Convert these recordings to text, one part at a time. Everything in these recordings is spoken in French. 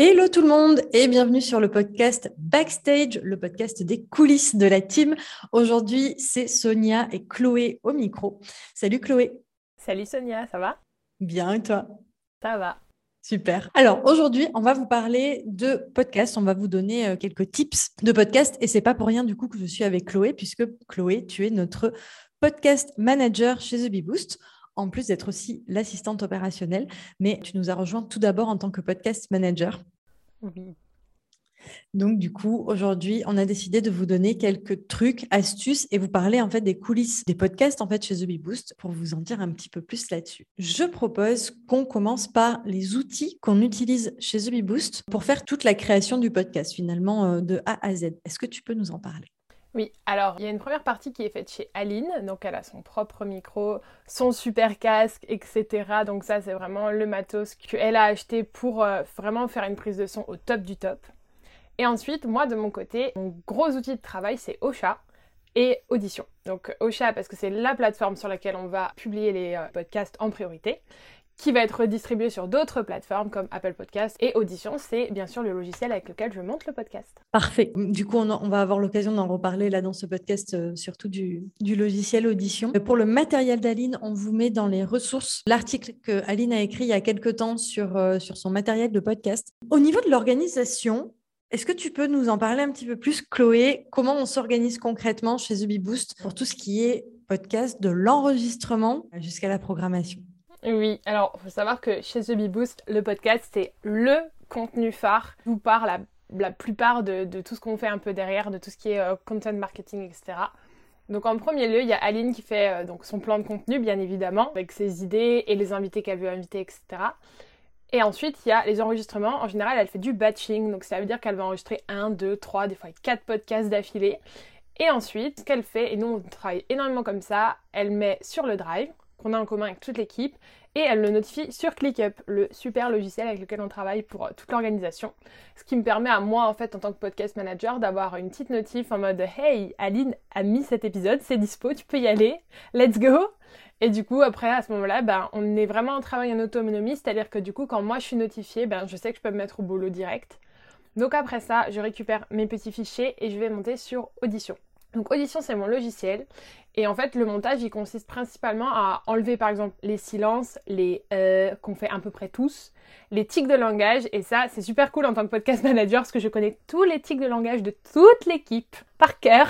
Hello tout le monde et bienvenue sur le podcast Backstage, le podcast des coulisses de la team. Aujourd'hui, c'est Sonia et Chloé au micro. Salut Chloé. Salut Sonia, ça va? Bien et toi? Ça va. Super. Alors aujourd'hui, on va vous parler de podcast. On va vous donner euh, quelques tips de podcast et c'est pas pour rien du coup que je suis avec Chloé puisque Chloé, tu es notre podcast manager chez The Bee Boost en plus d'être aussi l'assistante opérationnelle. Mais tu nous as rejoint tout d'abord en tant que podcast manager. Oui. Donc, du coup, aujourd'hui, on a décidé de vous donner quelques trucs, astuces et vous parler en fait des coulisses des podcasts en fait chez The Bee Boost pour vous en dire un petit peu plus là-dessus. Je propose qu'on commence par les outils qu'on utilise chez The Bee Boost pour faire toute la création du podcast finalement euh, de A à Z. Est-ce que tu peux nous en parler? Oui, alors il y a une première partie qui est faite chez Aline, donc elle a son propre micro, son super casque, etc. Donc ça c'est vraiment le matos qu'elle a acheté pour euh, vraiment faire une prise de son au top du top. Et ensuite, moi de mon côté, mon gros outil de travail c'est Ocha et Audition. Donc Ocha parce que c'est la plateforme sur laquelle on va publier les euh, podcasts en priorité qui va être distribué sur d'autres plateformes comme Apple Podcast et Audition. C'est bien sûr le logiciel avec lequel je monte le podcast. Parfait. Du coup, on, va avoir l'occasion d'en reparler là dans ce podcast, euh, surtout du, logiciel Audition. Pour le matériel d'Aline, on vous met dans les ressources l'article que Aline a écrit il y a quelques temps sur, euh, sur son matériel de podcast. Au niveau de l'organisation, est-ce que tu peux nous en parler un petit peu plus, Chloé? Comment on s'organise concrètement chez The Boost pour tout ce qui est podcast, de l'enregistrement jusqu'à la programmation? Oui, alors faut savoir que chez The Bee Boost, le podcast, c'est le contenu phare. vous parle la, plupart de, tout ce qu'on fait un peu derrière, de tout ce qui est euh, content marketing, etc. Donc en premier lieu, il y a Aline qui fait euh, donc son plan de contenu, bien évidemment, avec ses idées et les invités qu'elle veut inviter, etc. Et ensuite, il y a les enregistrements. En général, elle fait du batching, donc ça veut dire qu'elle va enregistrer un, deux, trois, des fois quatre podcasts d'affilée. Et ensuite, ce qu'elle fait, et nous on travaille énormément comme ça, elle met sur le drive, qu'on a en commun avec toute l'équipe et elle le notifie sur ClickUp, le super logiciel avec lequel on travaille pour euh, toute l'organisation. Ce qui me permet à moi, en fait, en tant que podcast manager, d'avoir une petite notif en mode Hey, Aline a mis cet épisode, c'est dispo, tu peux y aller, let's go! Et du coup, après, à ce moment-là, ben, on est vraiment en travail en autonomie, c'est-à-dire que du coup, quand moi je suis notifiée, ben, je sais que je peux me mettre au boulot direct. Donc après ça, je récupère mes petits fichiers et je vais monter sur Audition. Donc Audition, c'est mon logiciel. Et en fait, le montage, il consiste principalement à enlever, par exemple, les silences, les euh qu'on fait à peu près tous, les tics de langage. Et ça, c'est super cool en tant que podcast manager parce que je connais tous les tics de langage de toute l'équipe par cœur.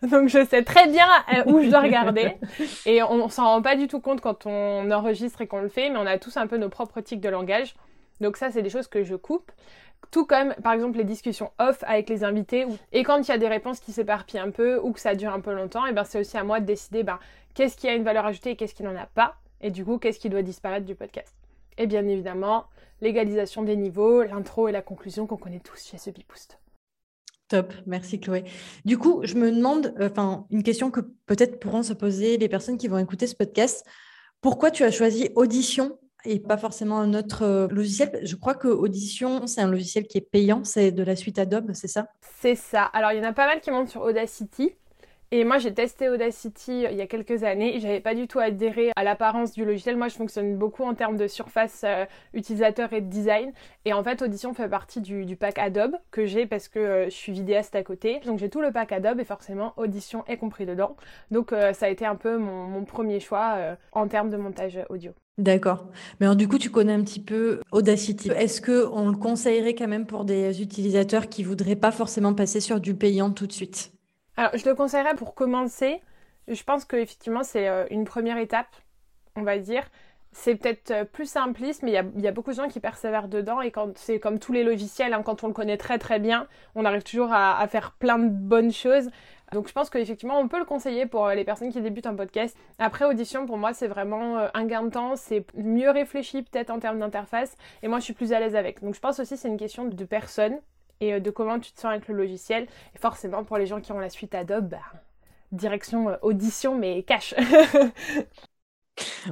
Donc je sais très bien euh, où je dois regarder. Et on, s'en rend pas du tout compte quand on enregistre et qu'on le fait, mais on a tous un peu nos propres tics de langage. Donc ça, c'est des choses que je coupe. Tout comme, par exemple, les discussions off avec les invités. Et quand il y a des réponses qui s'éparpillent un peu ou que ça dure un peu longtemps, et ben c'est aussi à moi de décider ben, qu'est-ce qui a une valeur ajoutée et qu'est-ce qui n'en a pas. Et du coup, qu'est-ce qui doit disparaître du podcast. Et bien évidemment, l'égalisation des niveaux, l'intro et la conclusion qu'on connaît tous chez ce. Top, merci Chloé. Du coup, je me demande, euh, enfin, une question que peut-être pourront se poser les personnes qui vont écouter ce podcast. Pourquoi tu as choisi Audition et pas forcément un autre euh, logiciel. Je crois que Audition, c'est un logiciel qui est payant, c'est de la suite Adobe, c'est ça? C'est ça. Alors, il y en a pas mal qui montent sur Audacity. Et moi, j'ai testé Audacity euh, il y a quelques années j'avais pas du tout adhéré à l'apparence du logiciel. Moi, je fonctionne beaucoup en termes de surface euh, utilisateur et de design. Et en fait, Audition fait partie du, pack Adobe que j'ai parce que je suis vidéaste à côté. Donc, j'ai tout le pack Adobe et forcément, Audition est compris dedans. Donc, ça a été un peu mon, premier choix en termes de montage audio. D'accord. Mais du coup, tu connais un petit peu Audacity. Est-ce qu'on le conseillerait quand même pour des utilisateurs qui voudraient pas forcément passer sur du payant tout de suite? Alors, je le conseillerais pour commencer. Je pense qu'effectivement, c'est euh, une première étape, on va dire. C'est peut-être euh, plus simpliste, mais il y, a, beaucoup de gens qui persévèrent dedans. Et quand c'est comme tous les logiciels, hein, quand on le connaît très très bien, on arrive toujours à, faire plein de bonnes choses. Donc je pense qu'effectivement, on peut le conseiller pour euh, les personnes qui débutent un podcast. Après, audition, pour moi, c'est vraiment un gain de temps. C'est mieux réfléchi peut-être en termes d'interface. Et moi, je suis plus à l'aise avec. Donc je pense aussi c'est une question de personne et de comment tu te sens avec le logiciel. Et forcément, pour les gens qui ont la suite Adobe, bah, direction euh, audition, mais cash.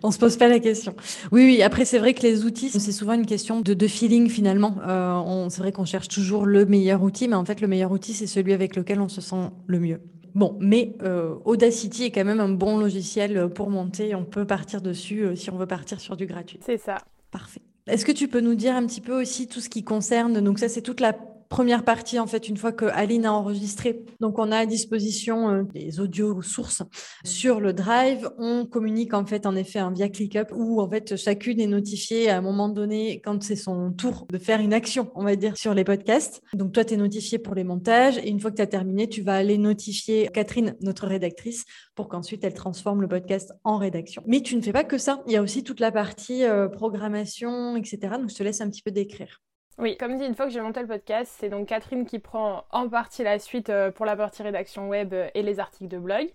On se pose pas la question. Oui, oui. Après, c'est vrai que les outils, c'est souvent une question de, feeling finalement. Euh, c'est vrai qu'on cherche toujours le meilleur outil, mais en fait, le meilleur outil, c'est celui avec lequel on se sent le mieux. Bon, mais euh, Audacity est quand même un bon logiciel pour monter. On peut partir dessus si on veut partir sur du gratuit. C'est ça. Parfait. Est-ce que tu peux nous dire un petit peu aussi tout ce qui concerne, donc ça c'est toute la première partie, en fait, une fois que Aline a enregistré, donc on a à disposition euh, des audios sources sur le Drive. On communique en fait, en effet, un via ClickUp où en fait chacune est notifiée à un moment donné quand c'est son tour de faire une action, on va dire, sur les podcasts. Donc toi, tu es notifié pour les montages et une fois que tu as terminé, tu vas aller notifier Catherine, notre rédactrice, pour qu'ensuite elle transforme le podcast en rédaction. Mais tu ne fais pas que ça. Il y a aussi toute la partie euh, programmation, etc. Donc je te laisse un petit peu décrire. Oui, comme dit, une fois que j'ai monté le podcast, c'est donc Catherine qui prend en partie la suite euh, pour la partie rédaction web euh, et les articles de blog.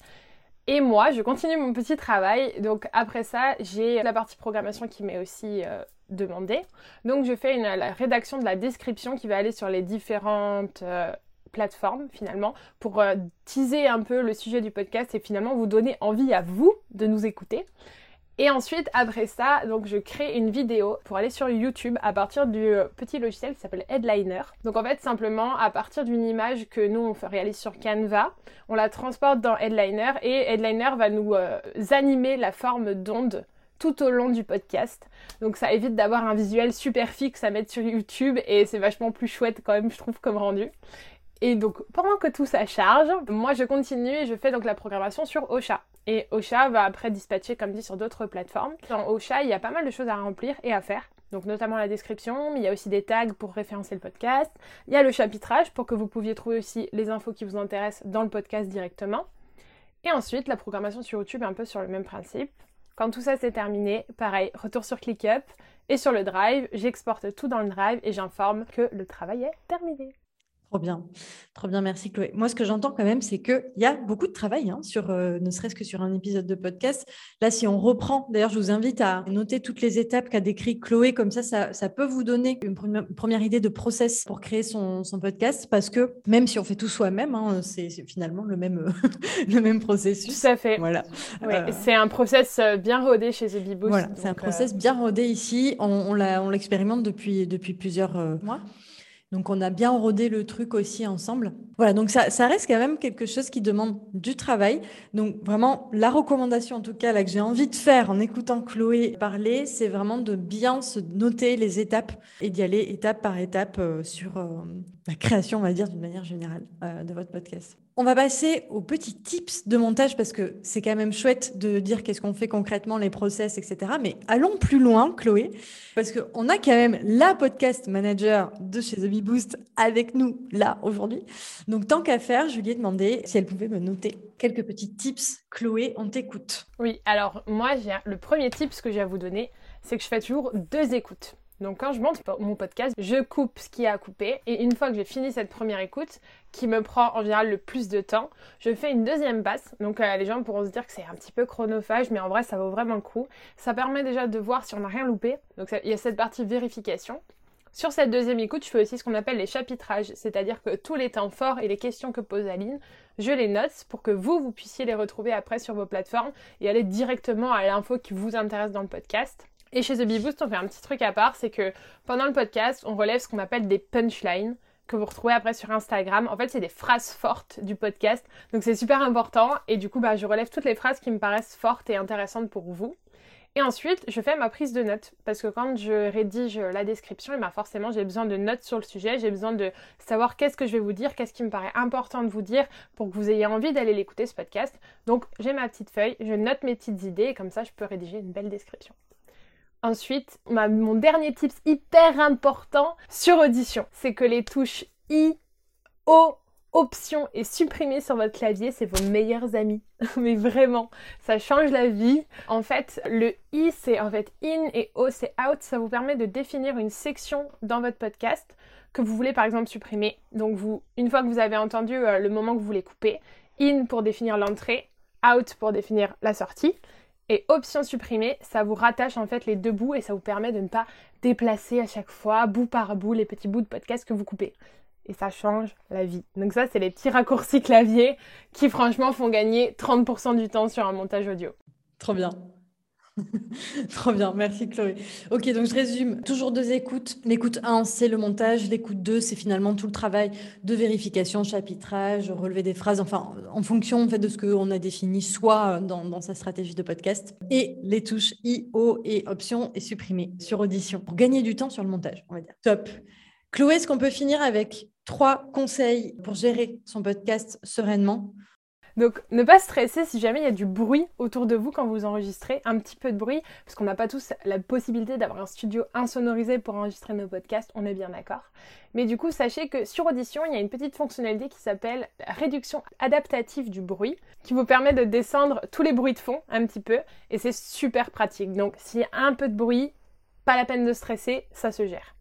Et moi, je continue mon petit travail. Donc après ça, j'ai la partie programmation qui m'est aussi euh, demandée. Donc je fais une, la rédaction de la description qui va aller sur les différentes plateformes finalement pour teaser un peu le sujet du podcast et finalement vous donner envie à vous de nous écouter. Et ensuite, après ça, donc je crée une vidéo pour aller sur YouTube à partir du euh, petit logiciel qui s'appelle Headliner. Donc en fait, simplement à partir d'une image que nous on réalise sur Canva, on la transporte dans Headliner et Headliner va nous euh, animer la forme d'onde tout au long du podcast. Donc ça évite d'avoir un visuel super fixe à mettre sur YouTube et c'est vachement plus chouette quand même je trouve comme rendu. Et donc pendant que tout ça charge, moi je continue et je fais donc la programmation sur Ocha. Et Ocha va après dispatcher, comme dit, sur d'autres plateformes. Dans Ocha, il y a pas mal de choses à remplir et à faire. Donc notamment la description, mais il y a aussi des tags pour référencer le podcast. Il y a le chapitrage pour que vous pouviez trouver aussi les infos qui vous intéressent dans le podcast directement. Et ensuite, la programmation sur YouTube est un peu sur le même principe. Quand tout ça c'est terminé, pareil, retour sur ClickUp et sur le Drive, j'exporte tout dans le Drive et j'informe que le travail est terminé. Trop bien, trop bien, merci Chloé. Moi, ce que j'entends quand même, c'est qu'il y a beaucoup de travail, hein, sur, euh, ne serait-ce que sur un épisode de podcast. Là, si on reprend, d'ailleurs, je vous invite à noter toutes les étapes qu'a décrit Chloé, comme ça, ça, peut vous donner une première idée de process pour créer son, podcast, parce que même si on fait tout soi-même, hein, c'est finalement le même, le même processus. Tout à fait. Voilà. Euh, c'est un process euh, bien rodé chez The Boost. Voilà, c'est un process bien rodé ici. On, on l'expérimente depuis, depuis plusieurs mois. Donc, on a bien rodé le truc aussi ensemble. Voilà, donc ça, reste quand même quelque chose qui demande du travail. Donc, vraiment, la recommandation, en tout cas, là, que j'ai envie de faire en écoutant Chloé parler, c'est vraiment de bien se noter les étapes et d'y aller étape par étape euh, sur euh, la création, on va dire, d'une manière générale euh, de votre podcast. On va passer aux petits tips de montage parce que c'est quand même chouette de dire qu'est-ce qu'on fait concrètement, les process, etc. Mais allons plus loin, Chloé, parce qu'on a quand même la podcast manager de chez The Boost avec nous là aujourd'hui. Donc tant qu'à faire, je lui ai demandé si elle pouvait me noter quelques petits tips. Chloé, on t'écoute. Oui, alors moi, j'ai le premier tip que j'ai à vous donner, c'est que je fais toujours deux écoutes. Donc quand je monte mon podcast, je coupe ce qui a à couper et une fois que j'ai fini cette première écoute, qui me prend en général le plus de temps, je fais une deuxième passe. Donc euh, les gens pourront se dire que c'est un petit peu chronophage, mais en vrai ça vaut vraiment le coup. Ça permet déjà de voir si on n'a rien loupé. Donc il y a cette partie vérification. Sur cette deuxième écoute, je fais aussi ce qu'on appelle les chapitrages, c'est-à-dire que tous les temps forts et les questions que pose Aline, je les note pour que vous, vous puissiez les retrouver après sur vos plateformes et aller directement à l'info qui vous intéresse dans le podcast. Et chez The Bee Boost, on fait un petit truc à part, c'est que pendant le podcast, on relève ce qu'on appelle des punchlines que vous retrouvez après sur Instagram. En fait, c'est des phrases fortes du podcast. Donc c'est super important. Et du coup, bah, je relève toutes les phrases qui me paraissent fortes et intéressantes pour vous. Et ensuite, je fais ma prise de notes. Parce que quand je rédige la description, ben forcément, j'ai besoin de notes sur le sujet. J'ai besoin de savoir qu'est-ce que je vais vous dire, qu'est-ce qui me paraît important de vous dire pour que vous ayez envie d'aller l'écouter, ce podcast. Donc, j'ai ma petite feuille, je note mes petites idées et comme ça, je peux rédiger une belle description. Ensuite, mon dernier tips hyper important sur audition, c'est que les touches I, O, option et supprimer sur votre clavier, c'est vos meilleurs amis. Mais vraiment, ça change la vie. En fait, le I, c'est en fait in et O, c'est out. Ça vous permet de définir une section dans votre podcast que vous voulez par exemple supprimer. Donc vous, une fois que vous avez entendu euh, le moment que vous voulez couper, in pour définir l'entrée, out pour définir la sortie. Et option supprimée, ça vous rattache en fait les deux bouts et ça vous permet de ne pas déplacer à chaque fois, bout par bout, les petits bouts de podcast que vous coupez. Et ça change la vie. Donc ça, c'est les petits raccourcis clavier qui franchement font gagner 30% du temps sur un montage audio. Trop bien. Trop bien, merci Chloé. Ok, donc je résume. Toujours deux écoutes. L'écoute 1, c'est le montage. L'écoute 2, c'est finalement tout le travail de vérification, chapitrage, relever des phrases, enfin, en fonction en fait, de ce qu'on a défini soit dans, sa stratégie de podcast. Et les touches I, O et option et supprimer sur audition pour gagner du temps sur le montage, on va dire. Top. Chloé, est-ce qu'on peut finir avec trois conseils pour gérer son podcast sereinement? Donc, ne pas stresser si jamais il y a du bruit autour de vous quand vous enregistrez, un petit peu de bruit, parce qu'on n'a pas tous la possibilité d'avoir un studio insonorisé pour enregistrer nos podcasts, on est bien d'accord. Mais du coup, sachez que sur Audition, il y a une petite fonctionnalité qui s'appelle réduction adaptative du bruit, qui vous permet de descendre tous les bruits de fond un petit peu, et c'est super pratique. Donc, s'il y a un peu de bruit, pas la peine de stresser, ça se gère.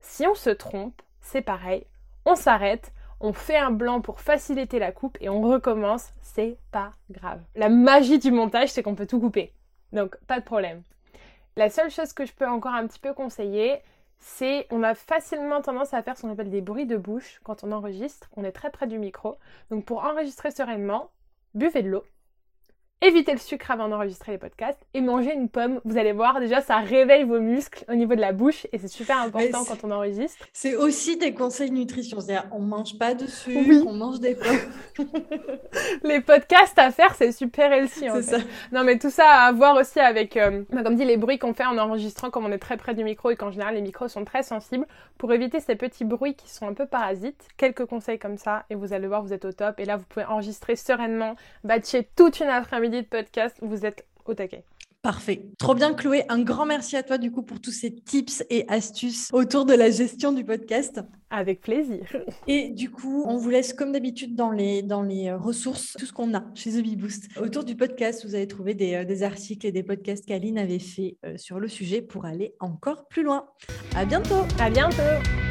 Si on se trompe, c'est pareil, on s'arrête, on fait un blanc pour faciliter la coupe et on recommence, c'est pas grave. La magie du montage, c'est qu'on peut tout couper. Donc, pas de problème. La seule chose que je peux encore un petit peu conseiller, c'est on a facilement tendance à faire ce qu'on appelle des bruits de bouche quand on enregistre. On est très près du micro. Donc, pour enregistrer sereinement, buvez de l'eau évitez le sucre avant d'enregistrer les podcasts et mangez une pomme. Vous allez voir, déjà, ça réveille vos muscles au niveau de la bouche et c'est super important quand on enregistre. C'est aussi des conseils nutrition. C'est-à-dire, on mange pas de sucre, on mange des pommes. les podcasts à faire, c'est super healthy. C'est ça. Non, mais tout ça à voir aussi avec, euh, bah, comme dit, les bruits qu'on fait en enregistrant, comme on est très près du micro et qu'en général, les micros sont très sensibles. Pour éviter ces petits bruits qui sont un peu parasites, quelques conseils comme ça et vous allez voir, vous êtes au top. Et là, vous pouvez enregistrer sereinement, batcher toute une après-midi de podcast, vous êtes au taquet. Parfait. Trop bien, Chloé. Un grand merci à toi, du coup, pour tous ces tips et astuces autour de la gestion du podcast. Avec plaisir. Et du coup, on vous laisse, comme d'habitude, dans les, dans les ressources, tout ce qu'on a chez The Boost. Autour du podcast, vous avez trouvé des, euh, des articles et des podcasts qu'Aline avait fait euh, sur le sujet pour aller encore plus loin. À bientôt. À bientôt.